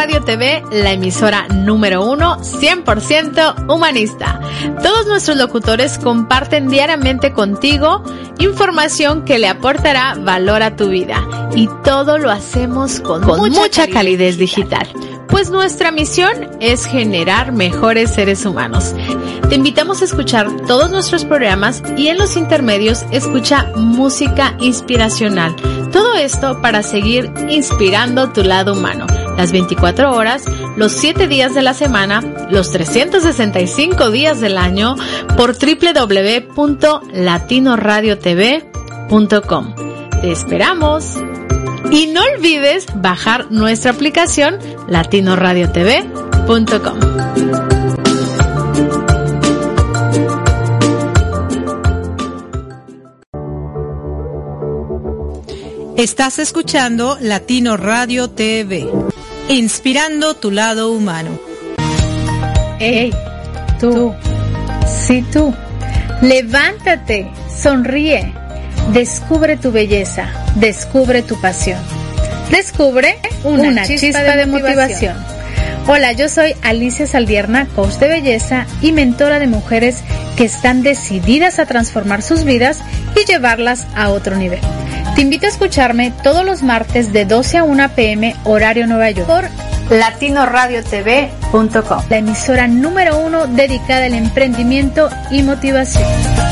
Radio TV, la emisora número uno, 100% humanista. Todos nuestros locutores comparten diariamente contigo información que le aportará valor a tu vida. Y todo lo hacemos con, mucha, calidez digital pues nuestra misión es generar mejores seres humanos. Te invitamos a escuchar todos nuestros programas y en los intermedios escucha música inspiracional. Todo esto para seguir inspirando tu lado humano. Las 24 horas, los 7 días de la semana, los 365 días del año por www.latinoradiotv.com. Te esperamos. Y no olvides bajar nuestra aplicación latinoradiotv.com. Estás escuchando Latino Radio TV, inspirando tu lado humano. ¡Hey! Tú, sí tú, levántate, sonríe, descubre tu belleza, descubre tu pasión, descubre una, chispa, de, motivación. Hola, yo soy Alicia Saldierna, coach de belleza y mentora de mujeres que están decididas a transformar sus vidas y llevarlas a otro nivel. Te invito a escucharme todos los martes de 12 a 1 pm horario Nueva York por latinoradiotv.com, la emisora número uno dedicada al emprendimiento y motivación.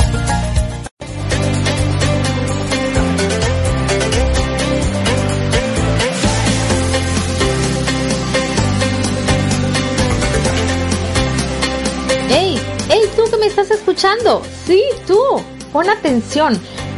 Sí, tú. Pon atención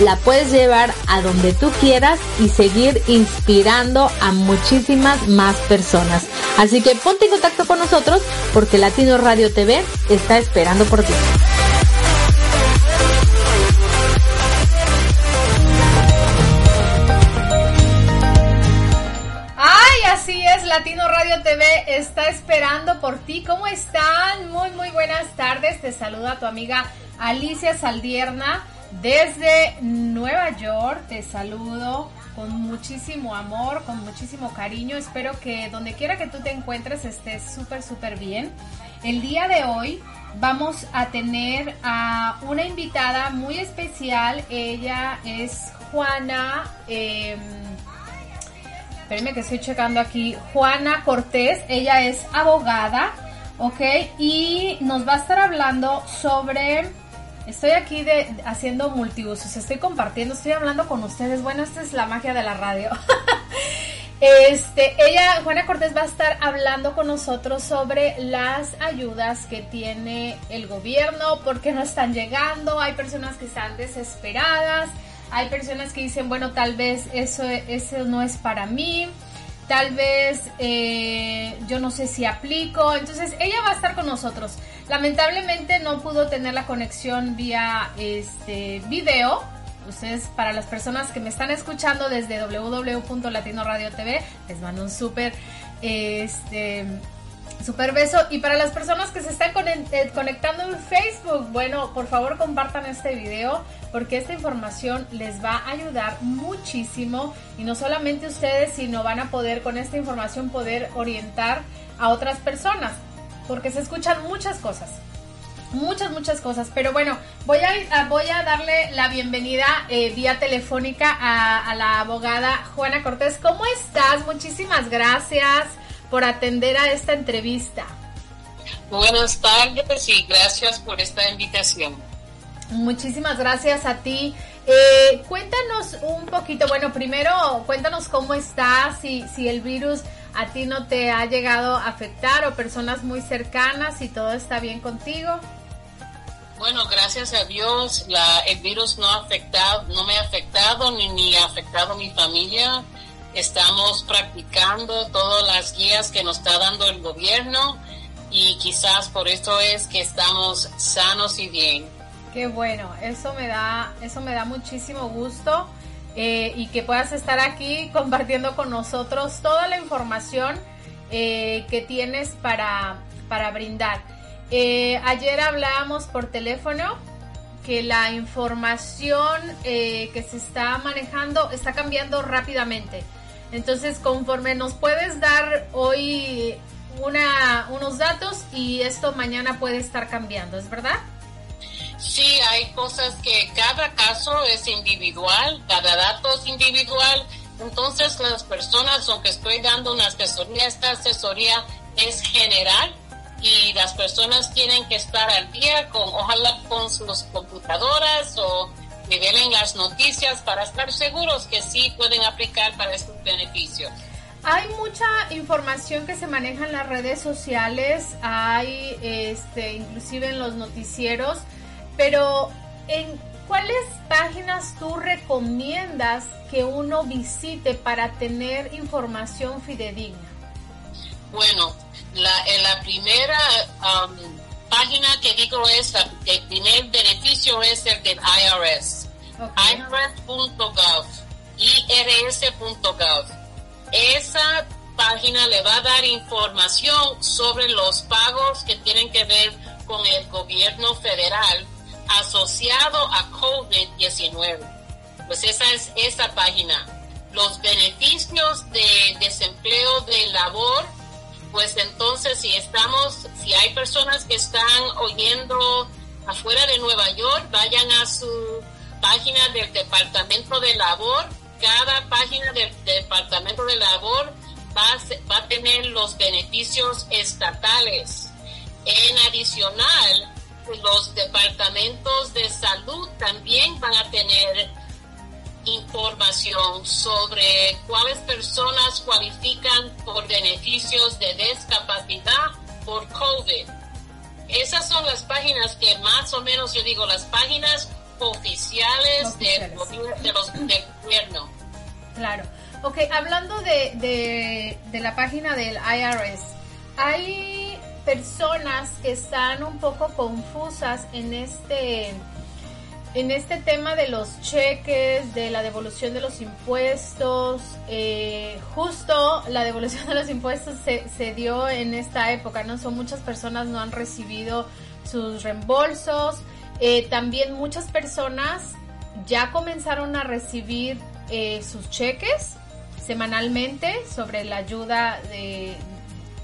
la puedes llevar a donde tú quieras y seguir inspirando a muchísimas más personas. Así que ponte en contacto con nosotros porque Latino Radio TV está esperando por ti. Así es, Latino Radio TV está esperando por ti. ¿Cómo están? Muy, muy buenas tardes. Te saluda tu amiga Alicia Saldierna desde Nueva York te saludo con muchísimo amor, con muchísimo cariño. Espero que donde quiera que tú te encuentres estés súper, súper bien. El día de hoy vamos a tener a una invitada muy especial. Ella es Juana. Eh, espérenme que estoy checando aquí. Juana Cortés. Ella es abogada. ¿Ok? Y nos va a estar hablando sobre Estoy aquí de, haciendo multiusos, estoy compartiendo, estoy hablando con ustedes. Bueno, esta es la magia de la radio. Este, ella, Juana Cortés, va a estar hablando con nosotros sobre las ayudas que tiene el gobierno, porque no están llegando, hay personas que están desesperadas, hay personas que dicen, bueno, tal vez eso, eso no es para mí tal vez eh, yo no sé si aplico. Entonces ella va a estar con nosotros. Lamentablemente no pudo tener la conexión vía este video. Ustedes, para las personas que me están escuchando desde www.latinoradiotv, les mando un súper este, Super beso. Y para las personas que se están eh, conectando en Facebook, bueno, por favor compartan este video porque esta información les va a ayudar muchísimo. Y no solamente ustedes, sino van a poder con esta información poder orientar a otras personas. Porque se escuchan muchas cosas. Muchas, muchas cosas. Pero bueno, voy a, voy a darle la bienvenida eh, vía telefónica a, a la abogada Juana Cortés. ¿Cómo estás? Muchísimas gracias por atender a esta entrevista. Buenas tardes y gracias por esta invitación. Muchísimas gracias a ti. Eh, cuéntanos un poquito, bueno, primero cuéntanos cómo estás, si, si el virus a ti no te ha llegado a afectar o personas muy cercanas, si todo está bien contigo. Bueno, gracias a Dios, la, el virus no ha afectado, no me ha afectado ni, ni ha afectado a mi familia. Estamos practicando todas las guías que nos está dando el gobierno y quizás por esto es que estamos sanos y bien. Qué bueno, eso me da, eso me da muchísimo gusto eh, y que puedas estar aquí compartiendo con nosotros toda la información eh, que tienes para, para brindar. Eh, ayer hablábamos por teléfono que la información que se está manejando está cambiando rápidamente. Entonces, conforme nos puedes dar hoy una, unos datos y esto mañana puede estar cambiando, ¿es verdad? Sí, hay cosas que cada caso es individual, cada dato es individual. Entonces las personas, aunque estoy dando una asesoría, esta asesoría es general y las personas tienen que estar al día con, ojalá con sus computadoras o en las noticias para estar seguros que sí pueden aplicar para estos beneficios. Hay mucha información que se maneja en las redes sociales, hay este, inclusive en los noticieros, pero ¿en cuáles páginas tú recomiendas que uno visite para tener información fidedigna? Bueno, la, en la primera um, página que digo es, el primer beneficio es el del IRS, irs.gov, irs.gov esa página le va a dar información sobre los pagos que tienen que ver con el gobierno federal asociado a COVID-19. Pues esa es esa página. Los beneficios de desempleo de labor, pues entonces si estamos, si hay personas que están oyendo afuera de Nueva York, vayan a su página del Departamento de Labor cada página del Departamento de Labor va a, va a tener los beneficios estatales. En adicional, los departamentos de salud también van a tener información sobre cuáles personas cualifican por beneficios de discapacidad por COVID. Esas son las páginas que más o menos, yo digo, las páginas oficiales, De, los, del gobierno. Claro. Ok, hablando de, de, la página del IRS, hay personas que están un poco confusas en este en este tema de los cheques, de la devolución de los impuestos, eh, justo la devolución de los impuestos se, se, dio en esta época, ¿no? Son muchas personas no han recibido sus reembolsos, eh, también muchas personas ya comenzaron a recibir eh, sus cheques semanalmente sobre la ayuda de,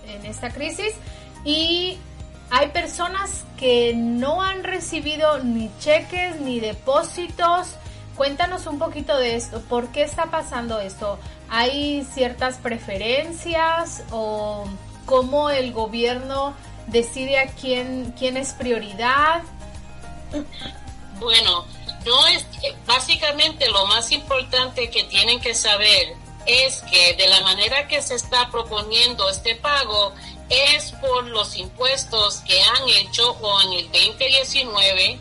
en esta crisis y hay personas que no han recibido ni cheques ni depósitos. Cuéntanos un poquito de esto. ¿Por qué está pasando esto? ¿Hay ciertas preferencias o cómo el gobierno decide a quién, quién es prioridad? Bueno, no es básicamente lo más importante que tienen que saber es que de la manera que se está proponiendo este pago es por los impuestos que han hecho en el 2019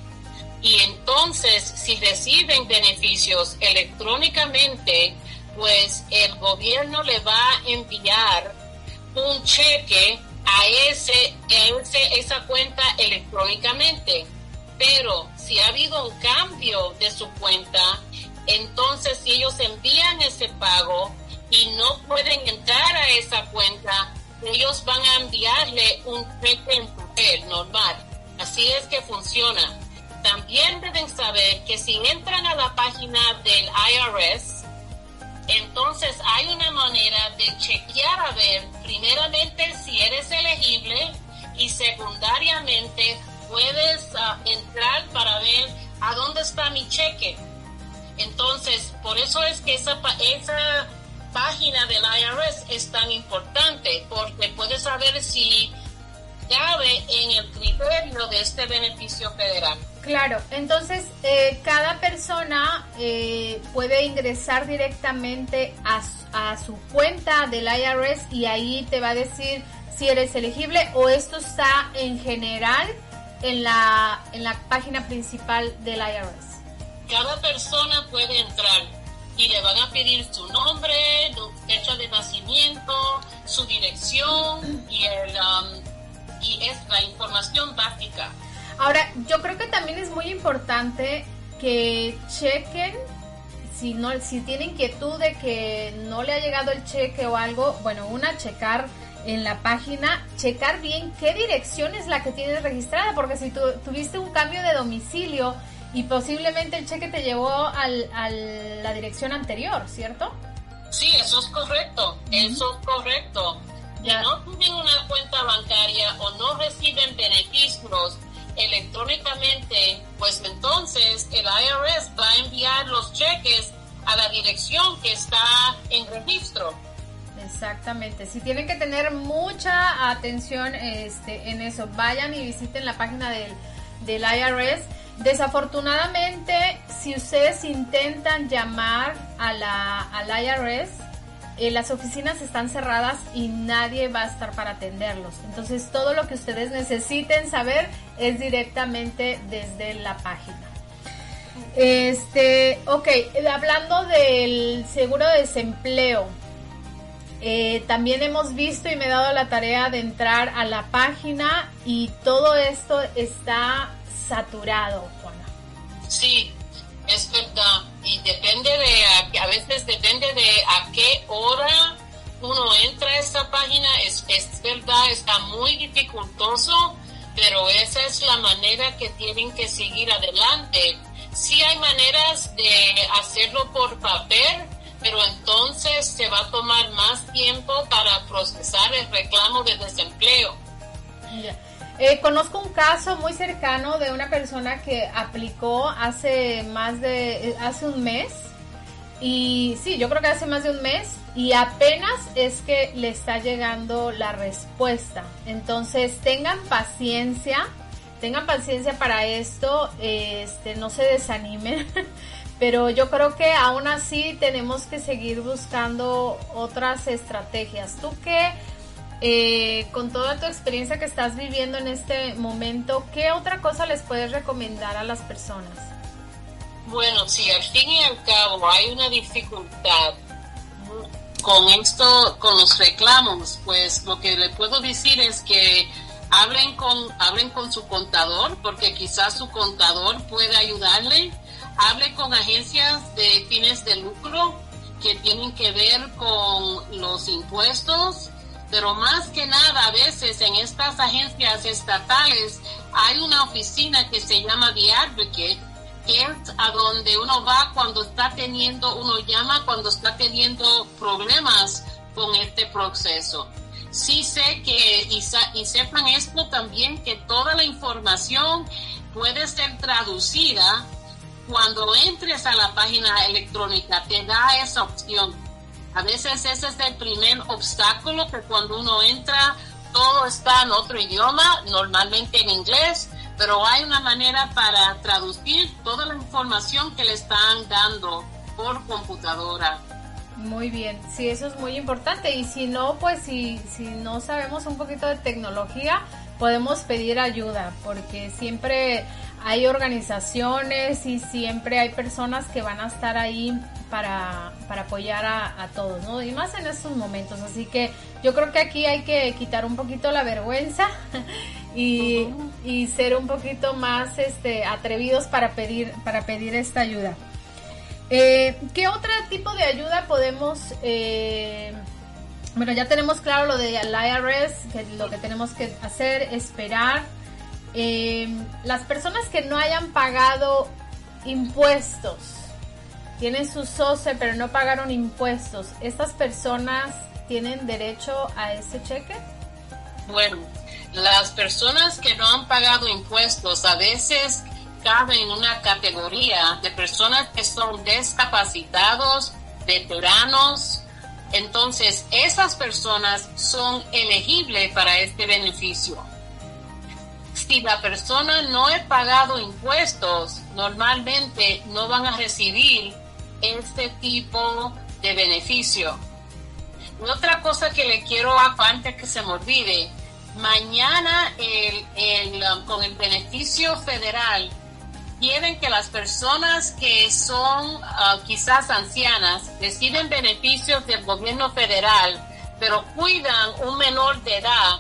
y entonces si reciben beneficios electrónicamente pues el gobierno le va a enviar un cheque a ese, ese esa cuenta electrónicamente. Pero si ha habido un cambio de su cuenta, entonces si ellos envían ese pago y no pueden entrar a esa cuenta, ellos van a enviarle un cheque en papel normal. Así es que funciona. También deben saber que si entran a la página del IRS, entonces hay una manera de chequear a ver primeramente si eres elegible y secundariamente puedes ah, entrar para ver a dónde está mi cheque. Entonces, por eso es que esa, esa página del IRS es tan importante, porque puedes saber si cabe en el criterio de este beneficio federal. Claro, entonces eh, cada persona eh, puede ingresar directamente a, a, su cuenta del IRS y ahí te va a decir si eres elegible o esto está en general en la, en la página principal del IRS. Cada persona puede entrar y le van a pedir su nombre, fecha de nacimiento, su dirección y, el, um, y es la información básica. Ahora, yo creo que también es muy importante que chequen si no si tienen inquietud de que no le ha llegado el cheque o algo, bueno, una checar en la página, checar bien qué dirección es la que tienes registrada, porque si tú tuviste un cambio de domicilio y posiblemente el cheque te llevó al, a la dirección anterior, ¿cierto? Sí, eso es correcto, eso es correcto. Si no tienen una cuenta bancaria o no reciben beneficios electrónicamente, pues entonces el IRS va a enviar los cheques a la dirección que está en registro. Exactamente, si tienen que tener mucha atención este, en eso, vayan y visiten la página del, del IRS. Desafortunadamente, si ustedes intentan llamar a la, al IRS, eh, las oficinas están cerradas y nadie va a estar para atenderlos. Entonces todo lo que ustedes necesiten saber es directamente desde la página. Este, ok, hablando del seguro de desempleo, eh, también hemos visto y me he dado la tarea de entrar a la página y todo esto está saturado, Juana. Sí, es verdad. Y depende de, a veces depende de a qué hora uno entra a esta página. Es, es verdad, está muy dificultoso, pero esa es la manera que tienen que seguir adelante. Sí hay maneras de hacerlo por papel, pero entonces se va a tomar más tiempo para procesar el reclamo de desempleo. Eh, conozco un caso muy cercano de una persona que aplicó hace más de, eh, hace un mes. Y sí, yo creo que hace más de un mes y apenas es que le está llegando la respuesta. Entonces tengan paciencia, tengan paciencia para esto, este, no se desanimen. Pero yo creo que aún así tenemos que seguir buscando otras estrategias. ¿Tú qué eh, con toda tu experiencia que estás viviendo en este momento, ¿qué otra cosa les puedes recomendar a las personas? Bueno, si al fin y al cabo hay una dificultad con esto, con los reclamos, pues lo que le puedo decir es que hablen con, hablen con su contador, porque quizás su contador puede ayudarle. Hable con agencias de fines de lucro que tienen que ver con los impuestos pero más que nada a veces en estas agencias estatales hay una oficina que se llama The Advocate, que es a donde uno va cuando está teniendo, uno llama cuando está teniendo problemas con este proceso. Sí sé que, y, y sepan esto también, que toda la información puede ser traducida cuando entres a la página electrónica, te da esa opción a veces ese es el primer obstáculo que cuando uno entra todo está en otro idioma, normalmente en inglés, pero hay una manera para traducir toda la información que le están dando por computadora. Muy bien, sí, eso es muy importante. Y si no, pues si, si no sabemos un poquito de tecnología, podemos pedir ayuda, porque siempre hay organizaciones y siempre hay personas que van a estar ahí para, para apoyar a, todos, ¿no? Y más en estos momentos. Así que yo creo que aquí hay que quitar un poquito la vergüenza y, y ser un poquito más este, atrevidos para pedir, para pedir esta ayuda. Eh, ¿Qué otro tipo de ayuda podemos... Eh, bueno, ya tenemos claro lo de IRS, que lo que tenemos que hacer, esperar. Eh, las personas que no hayan pagado impuestos, tienen su SOCE pero no pagaron impuestos, ¿estas personas tienen derecho a ese cheque? Bueno, las personas que no han pagado impuestos a veces caben en una categoría de personas que son discapacitados, veteranos. Entonces, esas personas son elegibles para este beneficio. Si la persona no ha pagado impuestos, normalmente no van a recibir este tipo de beneficio. Y otra cosa que le quiero antes que se me olvide, mañana um, con el beneficio federal quieren que las personas que son uh, quizás ancianas reciben beneficios del gobierno federal, pero cuidan un menor de edad,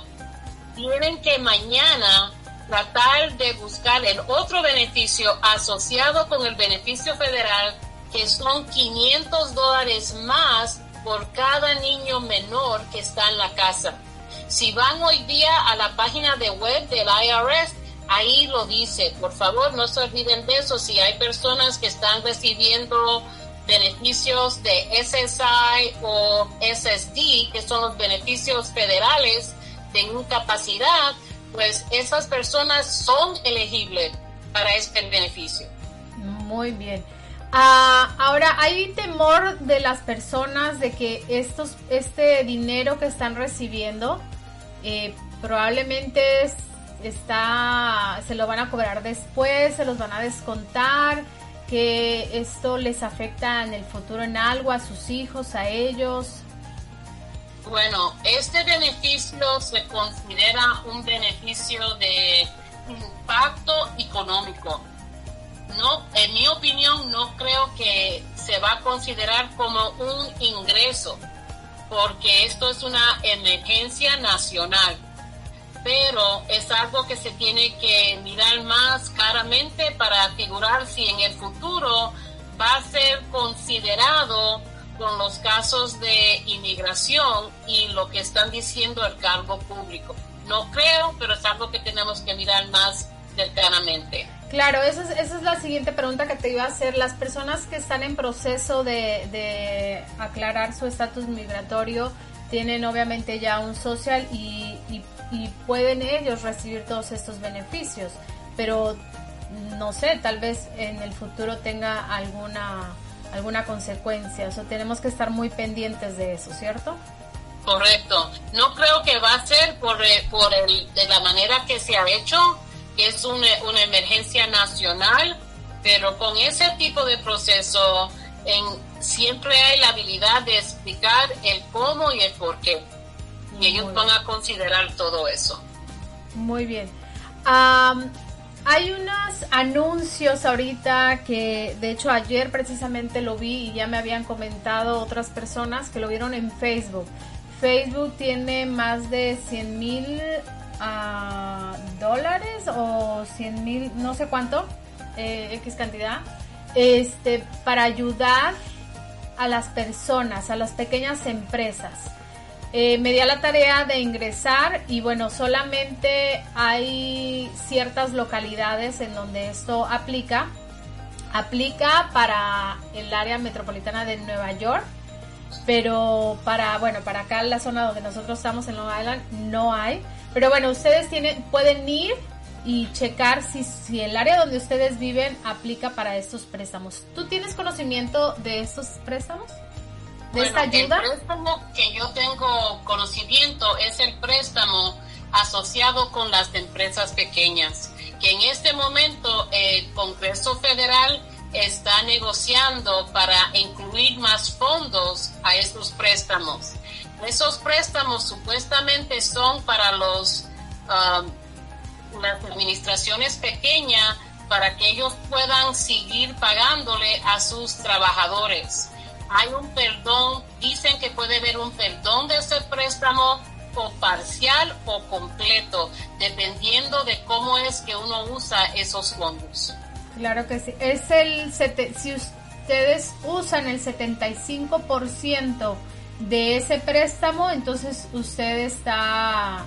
tienen que mañana tratar de buscar el otro beneficio asociado con el beneficio federal, que son 500 dólares más por cada niño menor que está en la casa. Si van hoy día a la página de web del IRS, ahí lo dice. Por favor, no se olviden de eso. Si hay personas que están recibiendo beneficios de SSI o SSD, que son los beneficios federales de incapacidad, pues esas personas son elegibles para este beneficio. Muy bien. Ah, ahora, hay temor de las personas de que estos, este dinero que están recibiendo eh, probablemente está, se lo van a cobrar después, se los van a descontar, que esto les afecta en el futuro en algo a sus hijos, a ellos. Bueno, este beneficio se considera un beneficio de impacto económico. No, en mi opinión, no creo que se va a considerar como un ingreso, porque esto es una emergencia nacional. Pero es algo que se tiene que mirar más claramente para figurar si en el futuro va a ser considerado con los casos de inmigración y lo que están diciendo el cargo público. No creo, pero es algo que tenemos que mirar más cercanamente. Claro, esa es, esa es la siguiente pregunta que te iba a hacer. Las personas que están en proceso de, de aclarar su estatus migratorio tienen obviamente ya un social y, y, y pueden ellos recibir todos estos beneficios, pero no sé, tal vez en el futuro tenga alguna alguna consecuencia. O sea, tenemos que estar muy pendientes de eso, ¿cierto? Correcto. No creo que va a ser por, eh, por el, de la manera que se ha hecho, que es una, una emergencia nacional, pero con ese tipo de proceso en, siempre hay la habilidad de explicar el cómo y el por qué. Y ellos van a considerar todo eso. Muy bien. Hay unos anuncios ahorita que de hecho ayer precisamente lo vi y ya me habían comentado otras personas que lo vieron en Facebook. Facebook tiene más de 100 mil uh, dólares o 100 mil, no sé cuánto, eh, X cantidad, este, para ayudar a las personas, a las pequeñas empresas. Eh, me di a la tarea de ingresar y bueno, solamente hay ciertas localidades en donde esto aplica. Aplica para el área metropolitana de Nueva York, pero para, bueno, para acá en la zona donde nosotros estamos en Long Island no hay. Pero bueno, ustedes tienen, pueden ir y checar si, si el área donde ustedes viven aplica para estos préstamos. ¿Tú tienes conocimiento de estos préstamos? El préstamo que yo tengo conocimiento es el préstamo asociado con las empresas pequeñas, que en este momento el Congreso Federal está negociando para incluir más fondos a estos préstamos. Esos préstamos supuestamente son para los um, las administraciones pequeñas para que ellos puedan seguir pagándole a sus trabajadores hay un perdón, dicen que puede haber un perdón de ese préstamo o parcial o completo, dependiendo de cómo es que uno usa esos fondos. Claro que sí. Es el si ustedes usan el 75% de ese préstamo, entonces usted está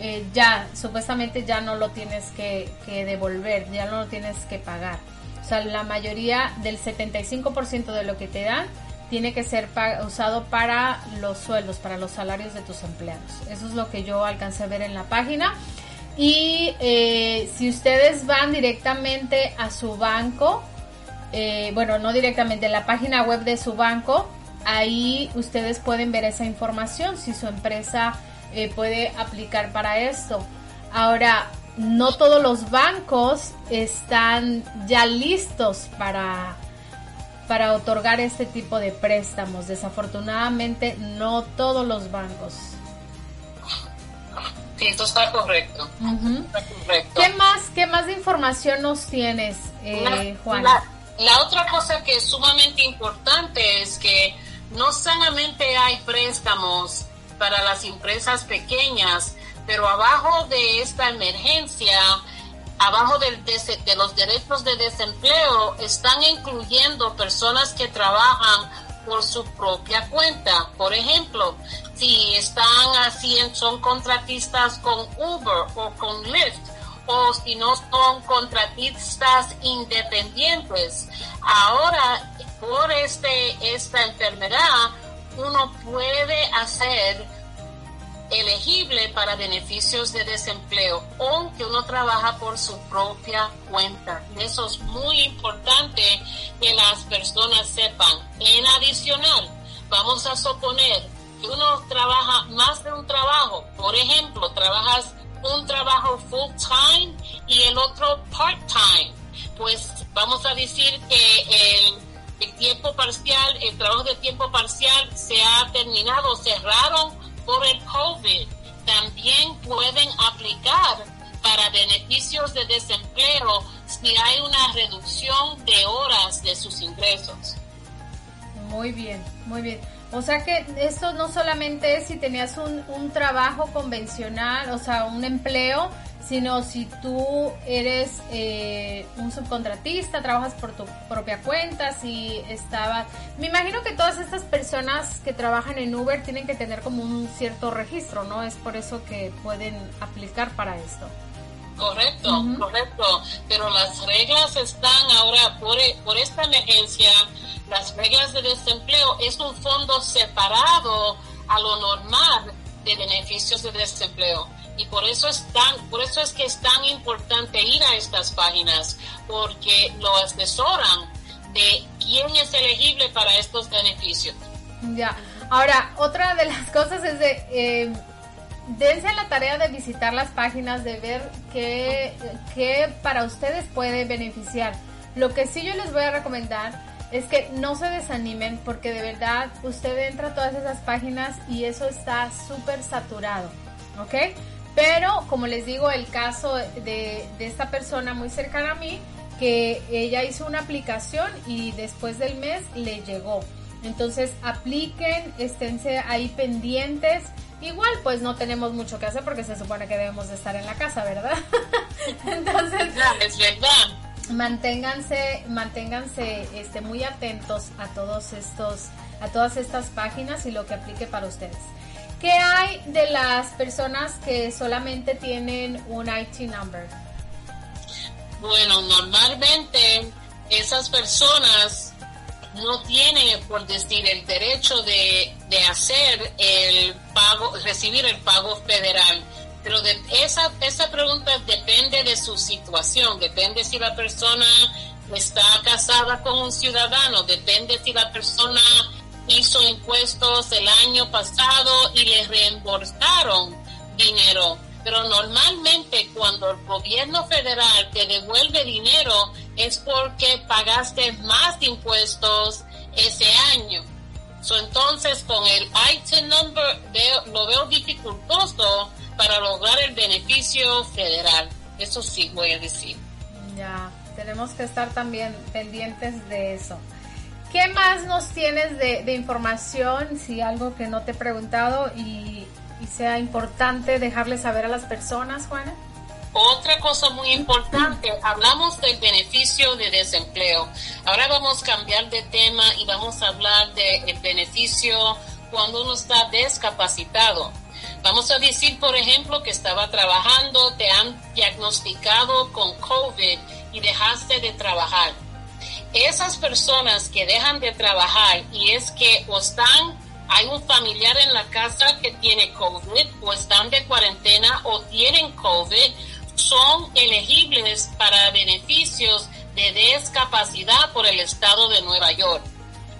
eh, ya, supuestamente ya no lo tienes que, que devolver, ya no lo tienes que pagar. O sea, la mayoría del 75% de lo que te dan tiene que ser usado para los sueldos, para los salarios de tus empleados. Eso es lo que yo alcancé a ver en la página. Y eh, si ustedes van directamente a su banco, eh, bueno, no directamente, en la página web de su banco, ahí ustedes pueden ver esa información, si su empresa eh, puede aplicar para esto. Ahora, no todos los bancos están ya listos para, para otorgar este tipo de préstamos. Desafortunadamente, no todos los bancos. Sí, esto está correcto. ¿Qué más, qué más de información nos tienes, eh, Juan? la otra cosa que es sumamente importante es que no solamente hay préstamos para las empresas pequeñas, pero abajo de esta emergencia, abajo de, los derechos de desempleo, están incluyendo personas que trabajan por su propia cuenta. Por ejemplo, si están así, son contratistas con Uber o con Lyft, o si no son contratistas independientes. Ahora, por este, esta enfermedad, uno puede hacer elegible para beneficios de desempleo, aunque uno trabaja por su propia cuenta. Eso es muy importante que las personas sepan. En adicional, vamos a suponer que uno trabaja más de un trabajo. Por ejemplo, trabajas un trabajo full time y el otro part time. Pues vamos a decir que el, el tiempo parcial, el trabajo de tiempo parcial se ha terminado, cerraron por el COVID también pueden aplicar para beneficios de desempleo si hay una reducción de horas de sus ingresos. Muy bien, muy bien. O sea que esto no solamente es si tenías un, un trabajo convencional, o sea, un empleo, sino si tú eres eh, un subcontratista, trabajas por tu propia cuenta, si estabas... Me imagino que todas estas personas que trabajan en Uber tienen que tener como un cierto registro, ¿no? Es por eso que pueden aplicar para esto. Correcto, correcto. Pero las reglas están ahora por, por esta emergencia, las reglas de desempleo es un fondo separado a lo normal de beneficios de desempleo y por eso es tan, por eso es que es tan importante ir a estas páginas porque lo asesoran de quién es elegible para estos beneficios. Ya. Ahora, otra de las cosas es de eh, dense la tarea de visitar las páginas, de ver qué, qué para ustedes puede beneficiar. Lo que sí yo les voy a recomendar es que no se desanimen porque de verdad usted entra a todas esas páginas y eso está súper saturado. ¿Ok? Pero, como les digo, el caso de, esta persona muy cercana a mí, que ella hizo una aplicación y después del mes le llegó. Entonces, apliquen, esténse ahí pendientes. Igual, pues no tenemos mucho que hacer porque se supone que debemos de estar en la casa, ¿verdad? Entonces, es verdad. Manténganse, manténganse este, muy atentos a todos estos, a todas estas páginas y lo que aplique para ustedes. ¿Qué hay de las personas que solamente tienen un IT number? Bueno, normalmente esas personas no tienen, por decir, el derecho de, hacer el pago, recibir el pago federal. Pero de esa, esa pregunta depende de su situación, depende si la persona está casada con un ciudadano, depende si la persona hizo impuestos el año pasado y le reembolsaron dinero. Pero normalmente cuando el gobierno federal te devuelve dinero es porque pagaste más impuestos ese año. entonces con el item number lo veo dificultoso para lograr el beneficio federal. Eso sí voy a decir. Ya, tenemos que estar también pendientes de eso. ¿Qué más nos tienes de, información? Si algo que no te he preguntado y, sea importante dejarle saber a las personas, Juana. Otra cosa muy importante, hablamos del beneficio de desempleo. Ahora vamos a cambiar de tema y vamos a hablar del beneficio cuando uno está discapacitado. Vamos a decir, por ejemplo, que estaba trabajando, te han diagnosticado con COVID y dejaste de trabajar esas personas que dejan de trabajar y es que o están, hay un familiar en la casa que tiene COVID o están de cuarentena o tienen COVID, son elegibles para beneficios de discapacidad por el estado de Nueva York.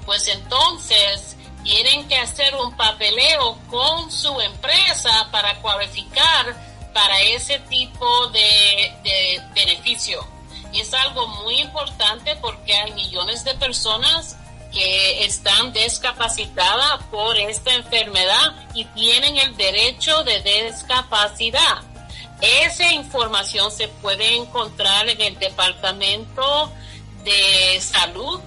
Pues entonces tienen que hacer un papeleo con su empresa para cualificar para ese tipo de, de beneficio. Es algo muy importante porque hay millones de personas que están discapacitadas por esta enfermedad y tienen el derecho de discapacidad. Esa información se puede encontrar en el Departamento de Salud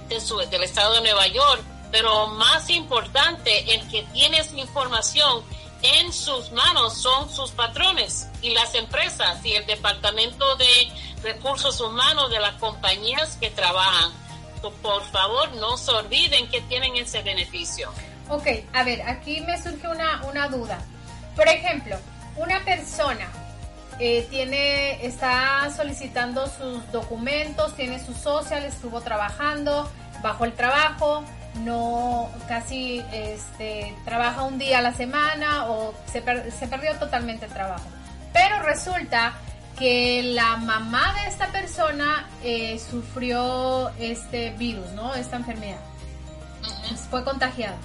del Estado de Nueva York, pero más importante, el que tiene esa información en sus manos son sus patrones y las empresas y el Departamento de Recursos Humanos de las compañías que trabajan por favor no se olviden que tienen ese beneficio. Ok, a ver, aquí me surge una, una duda. Por ejemplo, una persona eh, tiene, está solicitando sus documentos, tiene su social, estuvo trabajando, bajo el trabajo, no casi este, trabaja un día a la semana o se, se perdió totalmente el trabajo. Pero resulta que la mamá de esta persona eh, sufrió este virus, ¿no? Esta enfermedad. Fue contagiada.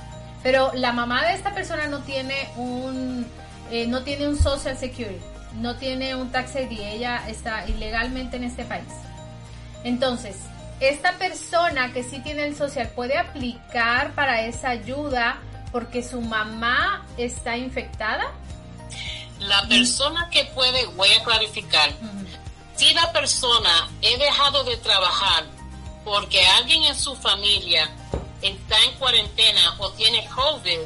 Pero la mamá de esta persona no tiene un eh, no tiene un social security, no tiene un tax ID, ella está ilegalmente en este país. Entonces, esta persona que sí tiene el social puede aplicar para esa ayuda porque su mamá está infectada. La persona que puede, voy a clarificar, si la persona he dejado de trabajar porque alguien en su familia está en cuarentena o tiene COVID,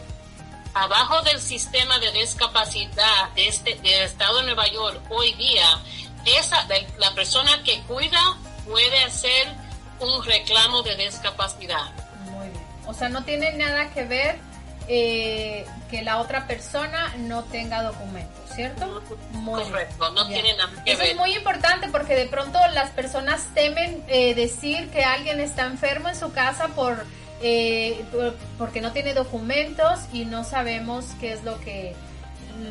abajo del sistema de discapacidad de este, del estado de Nueva York hoy día, esa, la persona que cuida puede hacer un reclamo de discapacidad. Muy bien. O sea, no tiene nada que ver eh, que la otra persona no tenga documentos, ¿cierto? Correcto, no tiene nada que Eso es muy importante porque de pronto las personas temen eh, decir que alguien está enfermo en su casa eh, por, porque no tiene documentos y no sabemos qué es lo que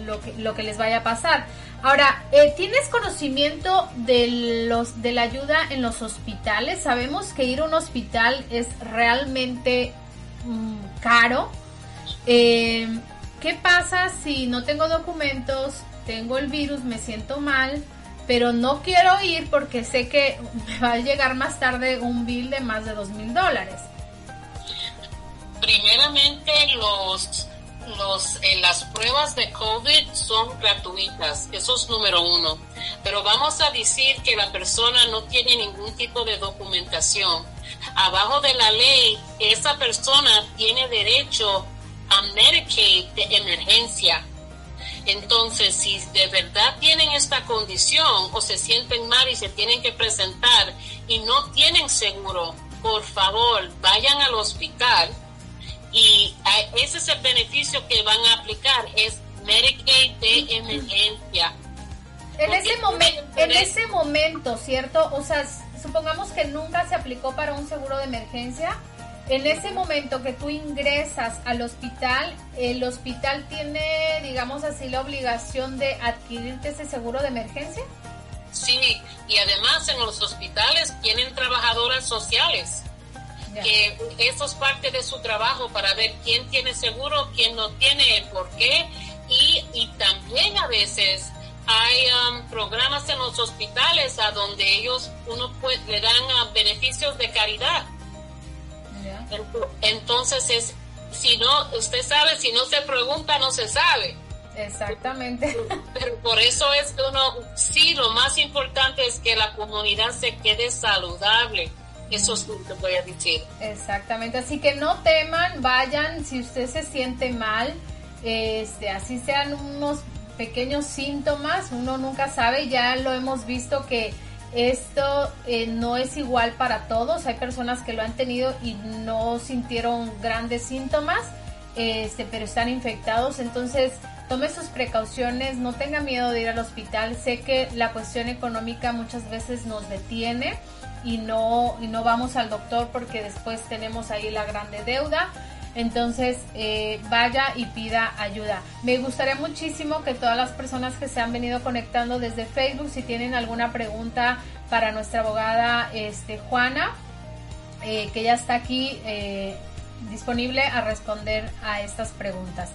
lo que, lo que les vaya a pasar. Ahora, ¿tienes conocimiento de los de la ayuda en los hospitales? Sabemos que ir a un hospital es realmente mm, caro eh, ¿Qué pasa si no tengo documentos, tengo el virus, me siento mal, pero no quiero ir porque sé que me va a llegar más tarde un bill de más de dos mil dólares? Primeramente, los, los, eh, las pruebas de COVID son gratuitas, eso es número uno. Pero vamos a decir que la persona no tiene ningún tipo de documentación. Abajo de la ley, esa persona tiene derecho a Medicaid de emergencia. Entonces, si de verdad tienen esta condición o se sienten mal y se tienen que presentar y no tienen seguro, por favor, vayan al hospital y ese es el beneficio que van a aplicar, es Medicaid de emergencia. En ese, momento, en ese momento, ¿cierto? O sea, supongamos que nunca se aplicó para un seguro de emergencia, en ese momento que tú ingresas al hospital, el hospital tiene, digamos así, la obligación de adquirirte ese seguro de emergencia. Sí, y además en los hospitales tienen trabajadoras sociales, que eso es parte de su trabajo para ver quién tiene seguro, quién no tiene, por qué, y, y también a veces hay um, programas en los hospitales a donde ellos uno puede, le dan uh, beneficios de caridad entonces es, si no, usted sabe, si no se pregunta, no se sabe. Exactamente. Pero por eso es que uno, sí, lo más importante es que la comunidad se quede saludable. Eso es lo que voy a decir. Exactamente. Así que no teman, vayan si usted se siente mal, este, así sean unos pequeños síntomas, uno nunca sabe, ya lo hemos visto que esto eh, no es igual para todos. Hay personas que lo han tenido y no sintieron grandes síntomas, este, pero están infectados. Entonces, tome sus precauciones, no tenga miedo de ir al hospital. Sé que la cuestión económica muchas veces nos detiene y no, y no vamos al doctor porque después tenemos ahí la grande deuda. Entonces, eh, vaya y pida ayuda. Me gustaría muchísimo que todas las personas que se han venido conectando desde Facebook, si tienen alguna pregunta para nuestra abogada este, Juana, eh, que ya está aquí eh, disponible a responder a estas preguntas.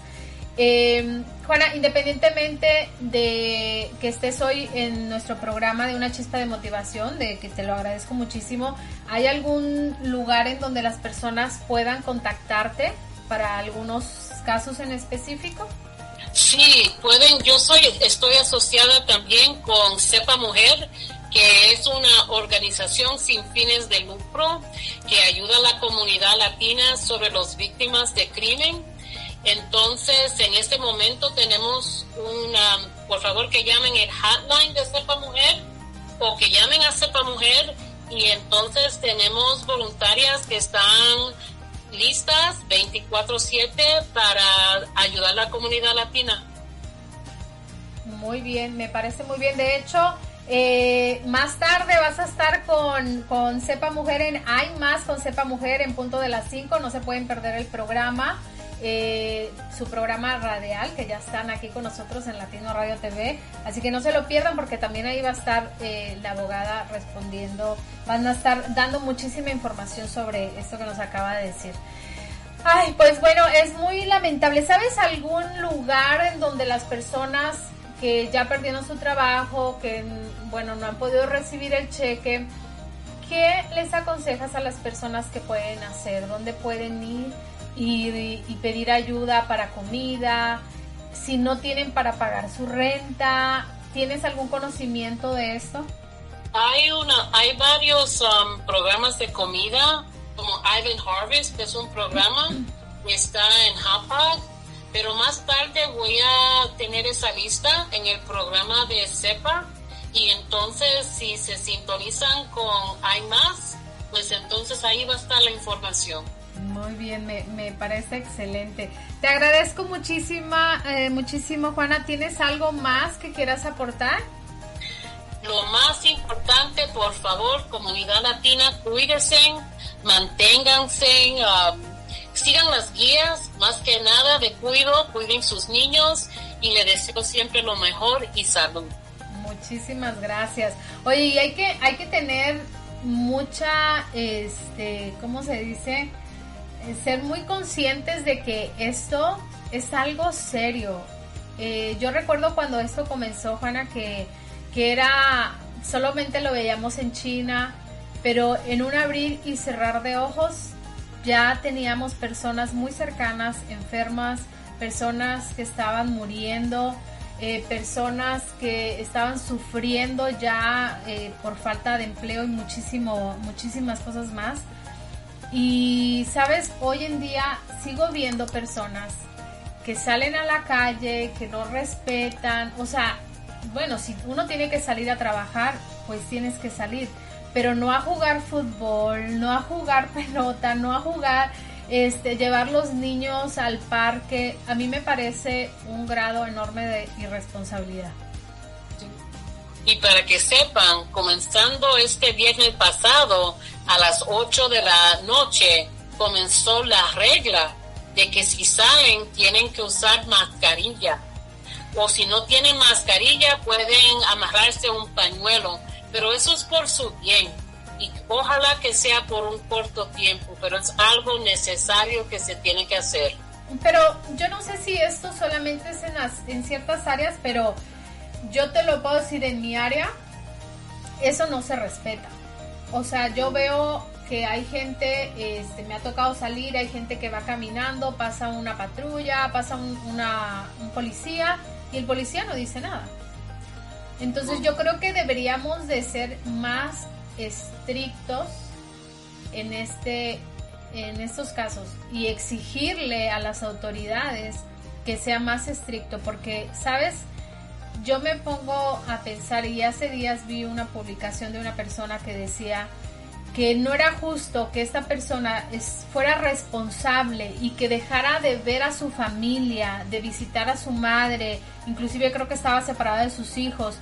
Eh, Juana, independientemente de que estés hoy en nuestro programa de una chispa de motivación, de que te lo agradezco muchísimo, ¿hay algún lugar en donde las personas puedan contactarte para algunos casos en específico? Sí, pueden. Yo soy, estoy asociada también con Sepa Mujer, que es una organización sin fines de lucro que ayuda a la comunidad latina sobre las víctimas de crimen entonces, en este momento tenemos una, por favor que llamen el hotline de Cepa Mujer o que llamen a Cepa Mujer y entonces tenemos voluntarias que están listas 24/7 para ayudar a la comunidad latina. Muy bien, me parece muy bien. De hecho, eh, más tarde vas a estar con, con Cepa Mujer en Hay Más con Cepa Mujer en punto de las 5. No se pueden perder el programa. Eh, su programa radial, que ya están aquí con nosotros en Latino Radio TV. Así que no se lo pierdan porque también ahí va a estar eh, la abogada respondiendo, van a estar dando muchísima información sobre esto que nos acaba de decir. Ay, pues bueno, es muy lamentable. ¿Sabes algún lugar en donde las personas que ya perdieron su trabajo, que bueno, no han podido recibir el cheque, ¿qué les aconsejas a las personas que pueden hacer? ¿Dónde pueden ir? Y, pedir ayuda para comida, si no tienen para pagar su renta. ¿Tienes algún conocimiento de esto? Hay una, hay varios um, programas de comida, como Ivan Harvest, que es un programa que está en Hapag, pero más tarde voy a tener esa lista en el programa de CEPA y entonces si se sintonizan con Hay Más, pues entonces ahí va a estar la información. Muy bien, me, parece excelente. Te agradezco muchísima, eh, muchísimo, Juana. ¿Tienes algo más que quieras aportar? Lo más importante, por favor, comunidad latina, cuídense, manténganse, um, sigan las guías, más que nada de cuido, cuiden sus niños y le deseo siempre lo mejor y salud. Muchísimas gracias. Oye, hay que, hay que tener mucha, este, ¿cómo se dice? Eh, ser muy conscientes de que esto es algo serio. Eh, yo recuerdo cuando esto comenzó, Juana, que, que era, solamente lo veíamos en China, pero en un abrir y cerrar de ojos ya teníamos personas muy cercanas, enfermas, personas que estaban muriendo, eh, personas que estaban sufriendo ya por falta de empleo y muchísimo, muchísimas cosas más. Y sabes, hoy en día sigo viendo personas que salen a la calle, que no respetan, o sea, bueno, si uno tiene que salir a trabajar, pues tienes que salir, pero no a jugar fútbol, no a jugar pelota, no a jugar, este, llevar los niños al parque, a mí me parece un grado enorme de irresponsabilidad. Y para que sepan, comenzando este viernes pasado a las 8 de la noche, comenzó la regla de que si salen tienen que usar mascarilla. O si no tienen mascarilla pueden amarrarse un pañuelo. Pero eso es por su bien. Y ojalá que sea por un corto tiempo, pero es algo necesario que se tiene que hacer. Pero yo no sé si esto solamente es en, en ciertas áreas, pero yo te lo puedo decir en mi área, eso no se respeta. O sea, yo veo que hay gente, este, me ha tocado salir, hay gente que va caminando, pasa una patrulla, pasa un, una, un policía y el policía no dice nada. Entonces yo creo que deberíamos de ser más estrictos en este en estos casos y exigirle a las autoridades que sea más estricto porque sabes yo me pongo a pensar y hace días vi una publicación de una persona que decía que no era justo que esta persona fuera responsable y que dejara de ver a su familia, de visitar a su madre, inclusive creo que estaba separada de sus hijos,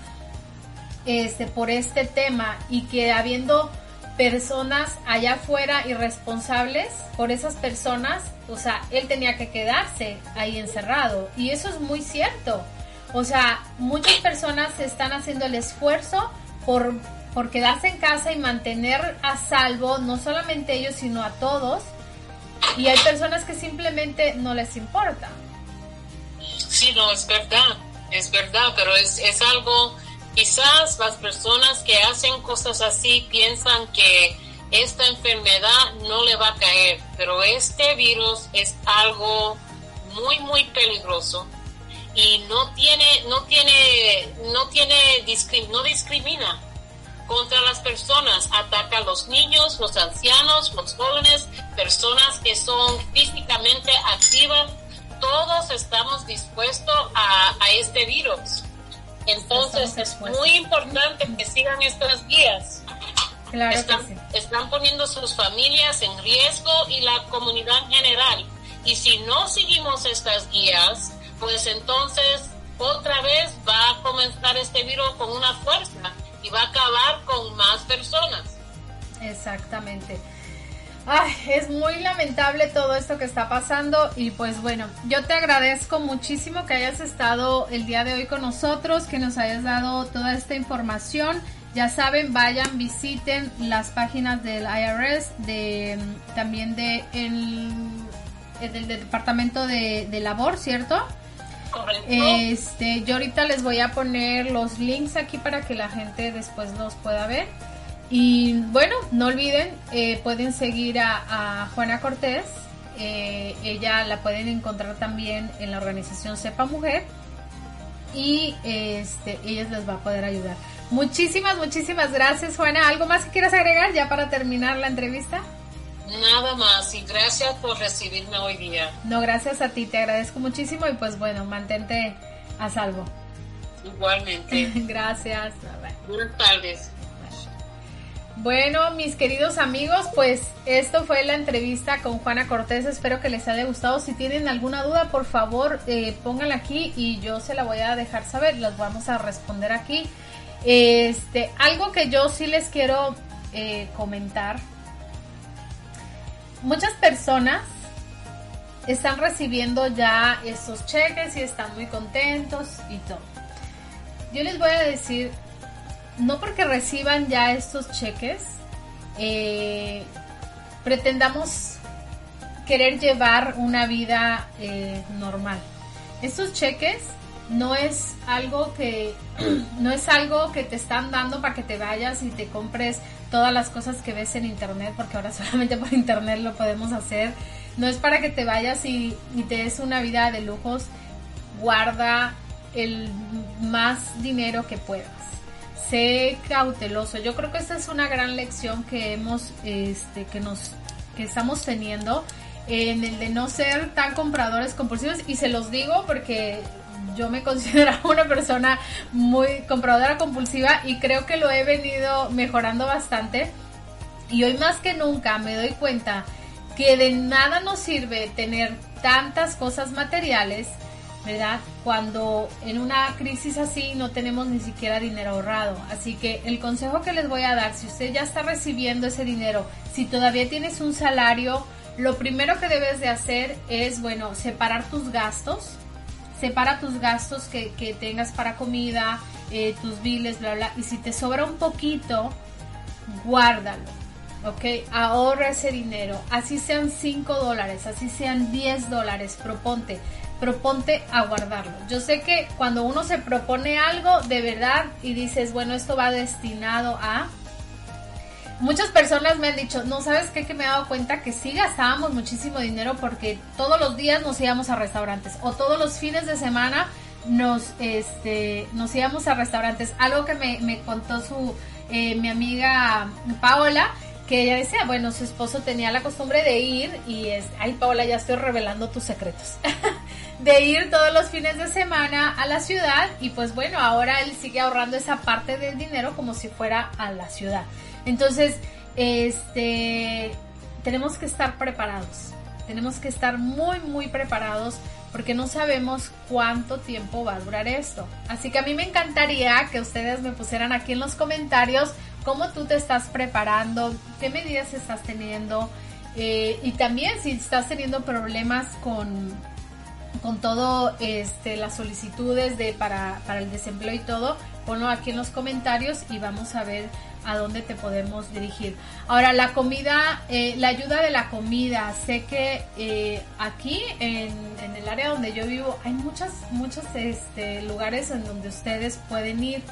este, por este tema y que habiendo personas allá afuera irresponsables por esas personas, o sea, él tenía que quedarse ahí encerrado y eso es muy cierto. O sea, muchas personas están haciendo el esfuerzo por, por quedarse en casa y mantener a salvo no solamente ellos, sino a todos. Y hay personas que simplemente no les importa. Sí, no, es verdad, es verdad, pero es, es algo, quizás las personas que hacen cosas así piensan que esta enfermedad no le va a caer, pero este virus es algo muy, muy peligroso y no tiene, no tiene, no tiene, no discrimina contra las personas, ataca a los niños, los ancianos, los jóvenes, personas que son físicamente activas, todos estamos dispuestos a, este virus. Entonces es muy importante que sigan estas guías. están, están poniendo sus familias en riesgo y la comunidad en general. Y si no seguimos estas guías, pues entonces otra vez va a comenzar este virus con una fuerza y va a acabar con más personas. Exactamente. Ay, es muy lamentable todo esto que está pasando y pues bueno, yo te agradezco muchísimo que hayas estado el día de hoy con nosotros, que nos hayas dado toda esta información. Ya saben, vayan, visiten las páginas del IRS, de también de el, del Departamento de, de Labor, ¿cierto? Este, yo ahorita les voy a poner los links aquí para que la gente después los pueda ver. Y bueno, no olviden, eh, pueden seguir a, Juana Cortés. Eh, ella la pueden encontrar también en la organización Sepa Mujer. Y este, les va a poder ayudar. Muchísimas, muchísimas gracias, Juana. ¿Algo más que quieras agregar ya para terminar la entrevista? Nada más y gracias por recibirme hoy día. No, gracias a ti, te agradezco muchísimo y pues bueno, mantente a salvo. Igualmente. gracias. Buenas tardes. Bueno, mis queridos amigos, pues esto fue la entrevista con Juana Cortés. Espero que les haya gustado. Si tienen alguna duda, por favor, eh, pónganla aquí y yo se la voy a dejar saber. Las vamos a responder aquí. Este, algo que yo sí les quiero eh, comentar muchas personas están recibiendo ya estos cheques y están muy contentos y todo. Yo les voy a decir, no porque reciban ya estos cheques, eh, pretendamos querer llevar una vida eh, normal. Estos cheques no es algo que no es algo que te están dando para que te vayas y te compres todas las cosas que ves en internet, porque ahora solamente por internet lo podemos hacer. No es para que te vayas y, te des una vida de lujos. Guarda el más dinero que puedas. Sé cauteloso. Yo creo que esta es una gran lección que hemos, este, que nos, que estamos teniendo en el de no ser tan compradores compulsivos. Y se los digo porque yo me considero una persona muy compradora compulsiva y creo que lo he venido mejorando bastante. Y hoy más que nunca me doy cuenta que de nada nos sirve tener tantas cosas materiales, ¿verdad? Cuando en una crisis así no tenemos ni siquiera dinero ahorrado. Así que el consejo que les voy a dar, si usted ya está recibiendo ese dinero, si todavía tienes un salario, lo primero que debes de hacer es, bueno, separar tus gastos, separa tus gastos que, tengas para comida, eh, tus biles, bla, bla. Y si te sobra un poquito, guárdalo. ¿Ok? Ahorra ese dinero. Así sean 5 dólares, así sean 10 dólares. Proponte. Proponte a guardarlo. Yo sé que cuando uno se propone algo de verdad y dices, bueno, esto va destinado a muchas personas me han dicho, no sabes qué, que me he dado cuenta que sí gastábamos muchísimo dinero porque todos los días nos íbamos a restaurantes o todos los fines de semana nos, este, nos íbamos a restaurantes. Algo que me, me contó su, eh, mi amiga Paola, que ella decía, bueno, su esposo tenía la costumbre de ir y es, ay Paola, ya estoy revelando tus secretos, de ir todos los fines de semana a la ciudad y pues bueno, ahora él sigue ahorrando esa parte del dinero como si fuera a la ciudad. Entonces, este, tenemos que estar preparados. Tenemos que estar muy, muy preparados porque no sabemos cuánto tiempo va a durar esto. Así que a mí me encantaría que ustedes me pusieran aquí en los comentarios cómo tú te estás preparando, qué medidas estás teniendo eh, y también si estás teniendo problemas con, con todo este las solicitudes de para, para el desempleo y todo, ponlo aquí en los comentarios y vamos a ver a dónde te podemos dirigir. Ahora, la comida, eh, la ayuda de la comida. Sé que eh, aquí en, el área donde yo vivo hay muchas, muchos este, lugares en donde ustedes pueden ir.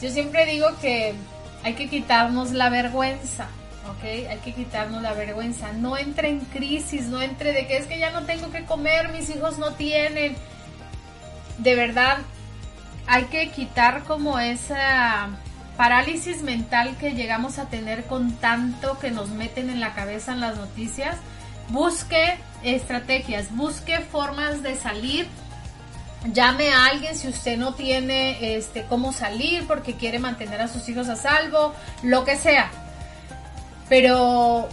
Yo siempre digo que hay que quitarnos la vergüenza. ¿ok? Hay que quitarnos la vergüenza. No entre en crisis, no entre de que es que ya no tengo que comer, mis hijos no tienen. De verdad, hay que quitar como esa parálisis mental que llegamos a tener con tanto que nos meten en la cabeza en las noticias. Busque estrategias, busque formas de salir. Llame a alguien si usted no tiene este cómo salir porque quiere mantener a sus hijos a salvo, lo que sea. Pero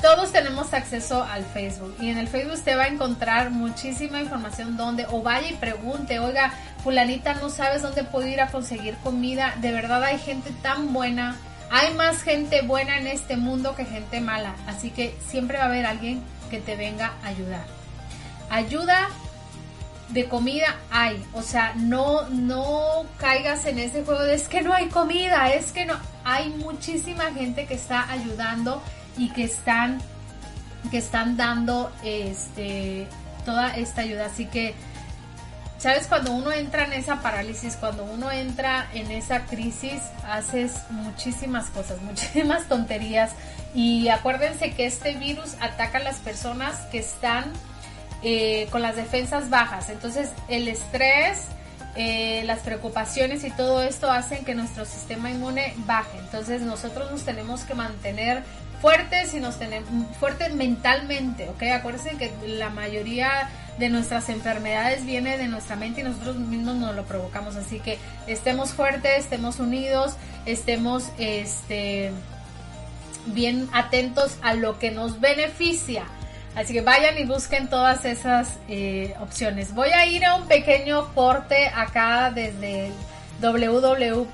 todos tenemos acceso al Facebook y en el Facebook usted va a encontrar muchísima información donde o vaya y pregunte, oiga, fulanita no sabes dónde puedo ir a conseguir comida, de verdad hay gente tan buena, hay más gente buena en este mundo que gente mala, así que siempre va a haber alguien que te venga a ayudar. Ayuda de comida hay, o sea, no no caigas en ese juego de es que no hay comida, es que no hay muchísima gente que está ayudando y que están que están dando este toda esta ayuda. Así que sabes cuando uno entra en esa parálisis cuando uno entra en esa crisis haces muchísimas cosas muchísimas tonterías. Y acuérdense que este virus ataca a las personas que están eh, con las defensas bajas. Entonces el estrés eh, las preocupaciones y todo esto hacen que nuestro sistema inmune baje. Entonces nosotros nos tenemos que mantener fuertes y nos tenemos fuertes mentalmente, ¿ok? Acuérdense que la mayoría de nuestras enfermedades viene de nuestra mente y nosotros mismos nos lo provocamos, así que estemos fuertes, estemos unidos, estemos este bien atentos a lo que nos beneficia. Así que vayan y busquen todas esas eh, opciones. Voy a ir a un pequeño corte acá desde www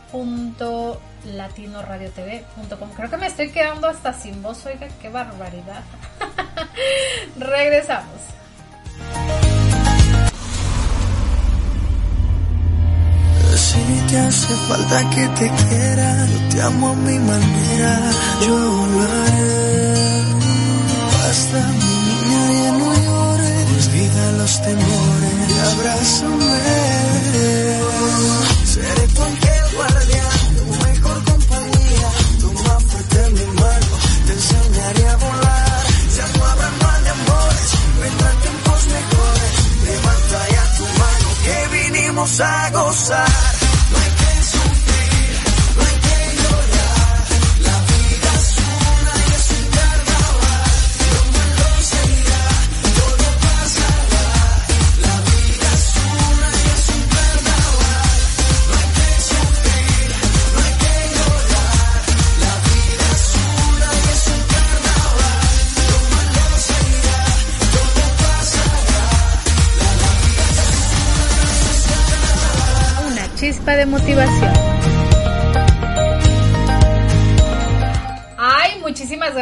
latinoradiotv.com. Creo que me estoy quedando hasta sin voz, oiga, qué barbaridad. Regresamos. Si te hace falta que te quiera, yo te amo a mi manera, yo lo haré.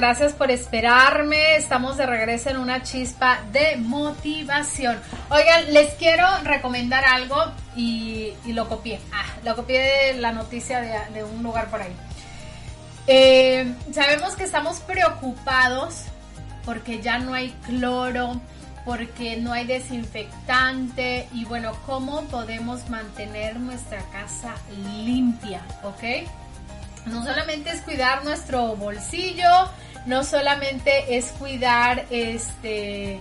Gracias por esperarme. Estamos de regreso en una chispa de motivación. Oigan, les quiero recomendar algo y, lo copié. Ah, lo copié de la noticia de, un lugar por ahí. Eh, sabemos que estamos preocupados porque ya no hay cloro, porque no hay desinfectante y bueno, cómo podemos mantener nuestra casa limpia, ¿ok? No solamente es cuidar nuestro bolsillo, no solamente es cuidar este...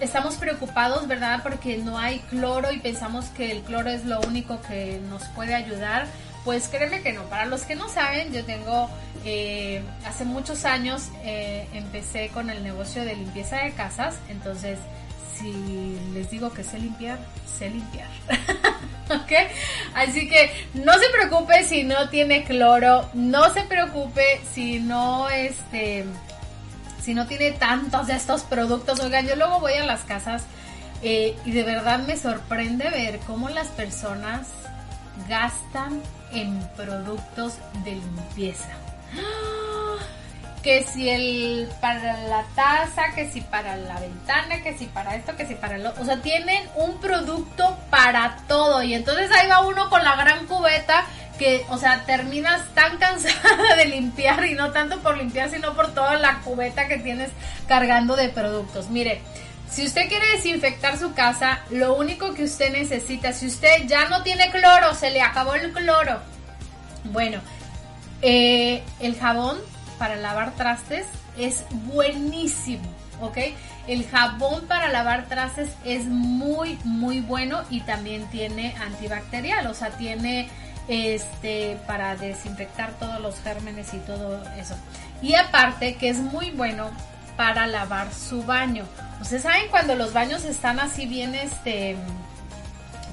estamos preocupados, ¿verdad? Porque no hay cloro y pensamos que el cloro es lo único que nos puede ayudar. Pues créeme que no. Para los que no saben, yo tengo, eh, hace muchos años eh, empecé con el negocio de limpieza de casas. Entonces, si les digo que sé limpiar, sé limpiar. ¿Ok? Así que no se preocupe si no tiene cloro. No se preocupe si no, este, si no tiene tantos de estos productos. Oigan, yo luego voy a las casas eh, y de verdad me sorprende ver cómo las personas gastan en productos de limpieza. Que si el para la taza, que si para la ventana, que si para esto, que si para lo, o sea, tienen un producto para todo y entonces ahí va uno con la gran cubeta que, o sea, terminas tan cansada de limpiar y no tanto por limpiar, sino por toda la cubeta que tienes cargando de productos. Mire, si usted quiere desinfectar su casa, lo único que usted necesita, si usted ya no tiene cloro, se le acabó el cloro. Bueno, eh, el jabón para lavar trastes es buenísimo, ¿ok? El jabón para lavar trastes es muy, muy bueno y también tiene antibacterial, o sea, tiene este para desinfectar todos los gérmenes y todo eso. Y aparte que es muy bueno para lavar su baño. Ustedes saben cuando los baños están así bien este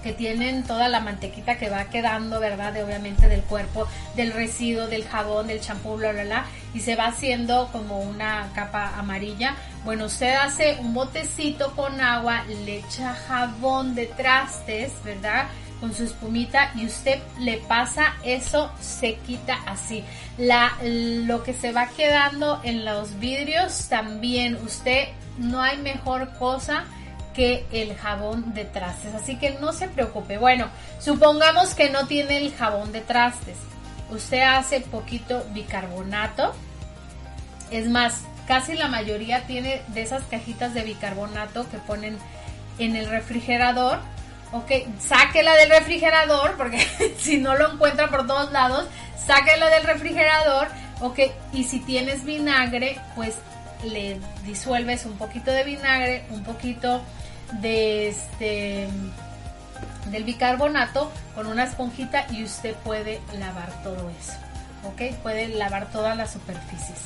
que tienen toda la mantequita que va quedando, ¿verdad? De, obviamente del cuerpo, del residuo, del jabón, del champú, bla, bla, bla, y se va haciendo como una capa amarilla. Bueno, usted hace un botecito con agua, le echa jabón de trastes, ¿verdad? Con su espumita y usted le pasa eso, se quita así. La, lo que se va quedando en los vidrios también, usted no hay mejor cosa que el jabón de trastes. Así que no se preocupe. Bueno, supongamos que no tiene el jabón de trastes. Usted hace poquito bicarbonato. Es más, casi la mayoría tiene de esas cajitas de bicarbonato que ponen en el refrigerador. Ok, sáquela del refrigerador porque si no lo encuentra por todos lados, sáquela del refrigerador. Ok, y si tienes vinagre, pues le disuelves un poquito de vinagre, un poquito de este del bicarbonato con una esponjita y usted puede lavar todo eso. ¿Ok? Puede lavar todas las superficies.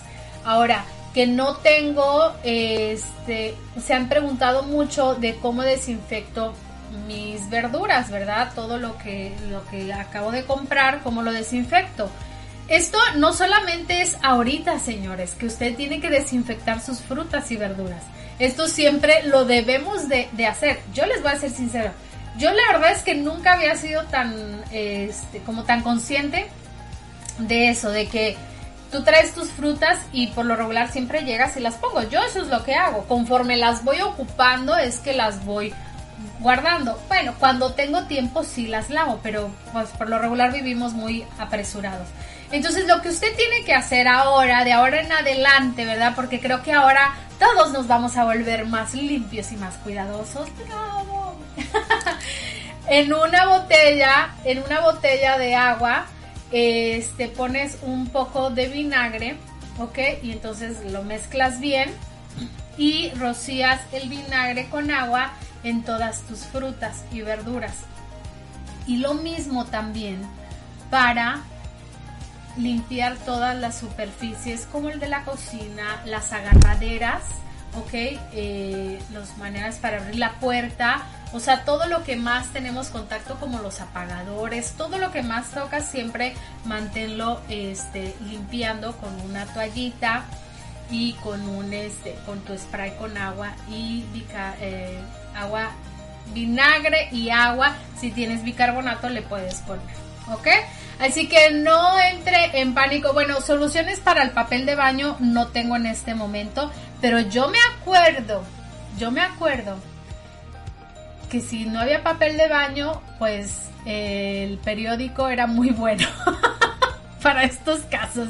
Ahora, que no tengo, este, se han preguntado mucho de cómo desinfecto mis verduras, ¿verdad? Todo lo que, lo que acabo de comprar, cómo lo desinfecto. Esto no solamente es ahorita, señores, que usted tiene que desinfectar sus frutas y verduras. Esto siempre lo debemos de, hacer. Yo les voy a ser sincero. Yo la verdad es que nunca había sido tan, este, como tan consciente de eso, de que tú traes tus frutas y por lo regular siempre llegas y las pongo. Yo eso es lo que hago. Conforme las voy ocupando es que las voy guardando. Bueno, cuando tengo tiempo sí las lavo, pero pues por lo regular vivimos muy apresurados. Entonces lo que usted tiene que hacer ahora, de ahora en adelante, ¿verdad? Porque creo que ahora todos nos vamos a volver más limpios y más cuidadosos. en una botella, en una botella de agua, este pones un poco de vinagre, ¿ok? Y entonces lo mezclas bien y rocías el vinagre con agua en todas tus frutas y verduras. Y lo mismo también para limpiar todas las superficies como el de la cocina, las agarraderas, ¿ok? Eh, las maneras para abrir la puerta, o sea, todo lo que más tenemos contacto como los apagadores, todo lo que más toca siempre manténlo este, limpiando con una toallita y con un este, con tu spray con agua y eh, agua vinagre y agua si tienes bicarbonato le puedes poner ¿ok? Así que no entre en pánico. Bueno, soluciones para el papel de baño no tengo en este momento, pero yo me acuerdo, yo me acuerdo que si no había papel de baño, pues el periódico era muy bueno. para estos casos.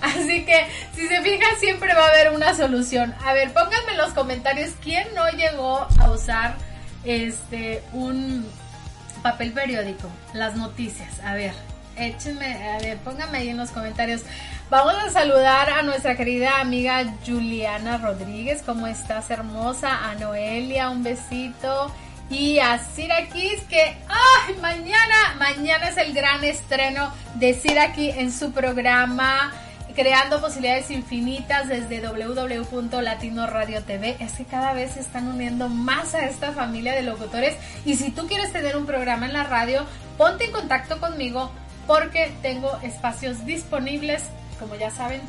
Así que si se fijan siempre va a haber una solución. A ver, pónganme en los comentarios quién no llegó a usar este un papel periódico, las noticias. A ver, échenme, a ver, pónganme ahí en los comentarios. Vamos a saludar a nuestra querida amiga Juliana Rodríguez. ¿Cómo estás, hermosa? A Noelia, un besito. Y a Siraquis, que ¡ay! mañana, mañana es el gran estreno de Siraquis en su programa creando posibilidades infinitas desde www.latino radio TV. Es que cada vez se están uniendo más a esta familia de locutores. Y si tú quieres tener un programa en la radio, ponte en contacto conmigo porque tengo espacios disponibles. Como ya saben,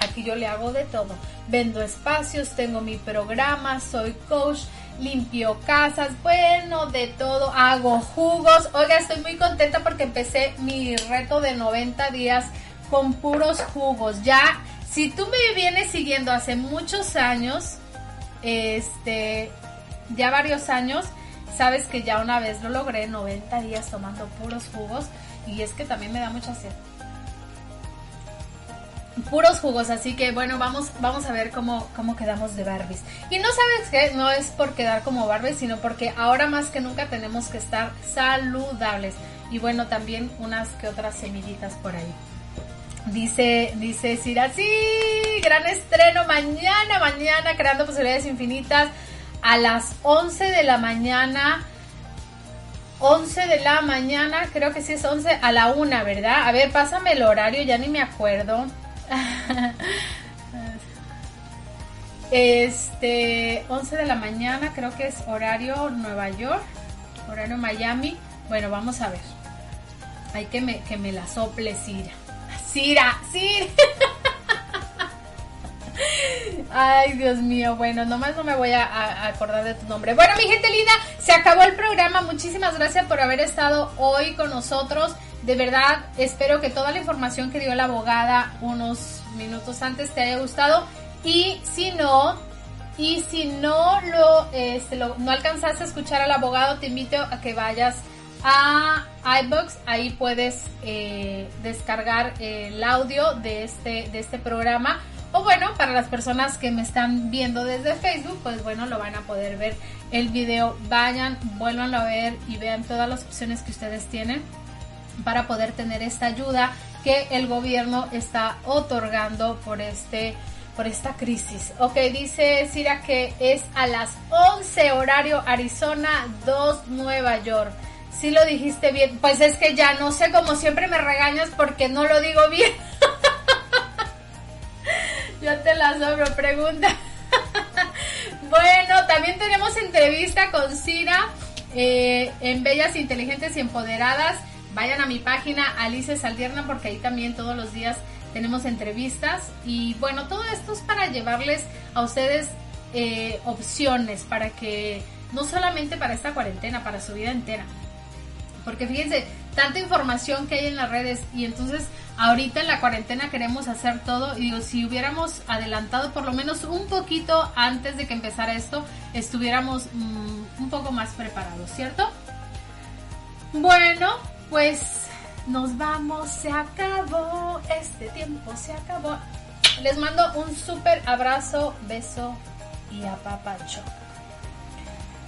aquí yo le hago de todo. Vendo espacios, tengo mi programa, soy coach limpio casas, bueno, de todo, hago jugos. Oiga, estoy muy contenta porque empecé mi reto de 90 días con puros jugos. Ya, si tú me vienes siguiendo hace muchos años, este, ya varios años, sabes que ya una vez lo logré, 90 días tomando puros jugos. y es que también me da mucha sed puros jugos, así que bueno, vamos, vamos a ver cómo, cómo quedamos de Barbies. Y no sabes qué, no es por quedar como Barbies, sino porque ahora más que nunca tenemos que estar saludables. Y bueno, también unas que otras semillitas por ahí. Dice, dice Cira, sí, gran estreno mañana, mañana, creando posibilidades infinitas a las 11 de la mañana. 11 de la mañana, creo que sí es 11 a la 1, ¿verdad? A ver, pásame el horario, ya ni me acuerdo. Este, 11 de la mañana, creo que es horario Nueva York, horario Miami. Bueno, vamos a ver. Hay que me, que me la sople Cira. Cira, Cira. Ay, Dios mío, bueno, nomás no me voy a, acordar de tu nombre. Bueno, mi gente linda, se acabó el programa. Muchísimas gracias por haber estado hoy con nosotros. De verdad, espero que toda la información que dio la abogada unos minutos antes te haya gustado. Y si no, y si no lo, este, no alcanzaste a escuchar al abogado, te invito a que vayas a iBox. Ahí puedes eh, descargar el audio de este, de este programa. O bueno, para las personas que me están viendo desde Facebook, pues bueno, lo van a poder ver el video. Vayan, vuelvan a ver y vean todas las opciones que ustedes tienen para poder tener esta ayuda que el gobierno está otorgando por este por esta crisis. Ok, dice Cira que es a las 11 horario Arizona, 2 Nueva York. Si lo dijiste bien, pues es que ya no sé, como siempre me regañas porque no lo digo bien. Yo te la sobro, pregunta. bueno, también tenemos entrevista con Cira eh, en Bellas, Inteligentes y Empoderadas vayan a mi página Alice Saldierna porque ahí también todos los días tenemos entrevistas y bueno, todo esto es para llevarles a ustedes eh, opciones para que no solamente para esta cuarentena, para su vida entera. Porque fíjense, tanta información que hay en las redes y entonces ahorita en la cuarentena queremos hacer todo y digo, si hubiéramos adelantado por lo menos un poquito antes de que empezara esto, estuviéramos mm, un poco más preparados, ¿cierto? Bueno, pues nos vamos, se acabó, este tiempo se acabó. Les mando un súper abrazo, beso y apapacho.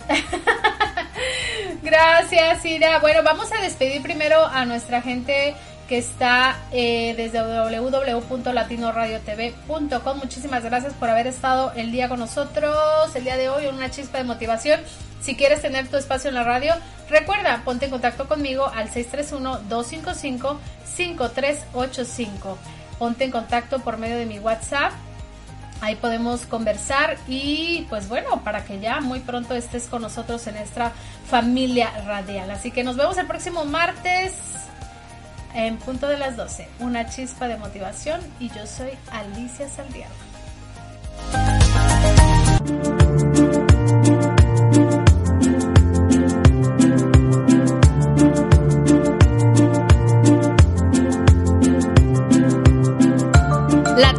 Gracias, Ira. Bueno, vamos a despedir primero a nuestra gente que está eh, desde www.latinoradiotv.com. Muchísimas gracias por haber estado el día con nosotros, el día de hoy, una chispa de motivación. Si quieres tener tu espacio en la radio, recuerda, ponte en contacto conmigo al 631-255-5385. Ponte en contacto por medio de mi WhatsApp. Ahí podemos conversar y pues bueno, para que ya muy pronto estés con nosotros en nuestra familia radial. Así que nos vemos el próximo martes en punto de las 12. Una chispa de motivación y yo soy Alicia Saldiano.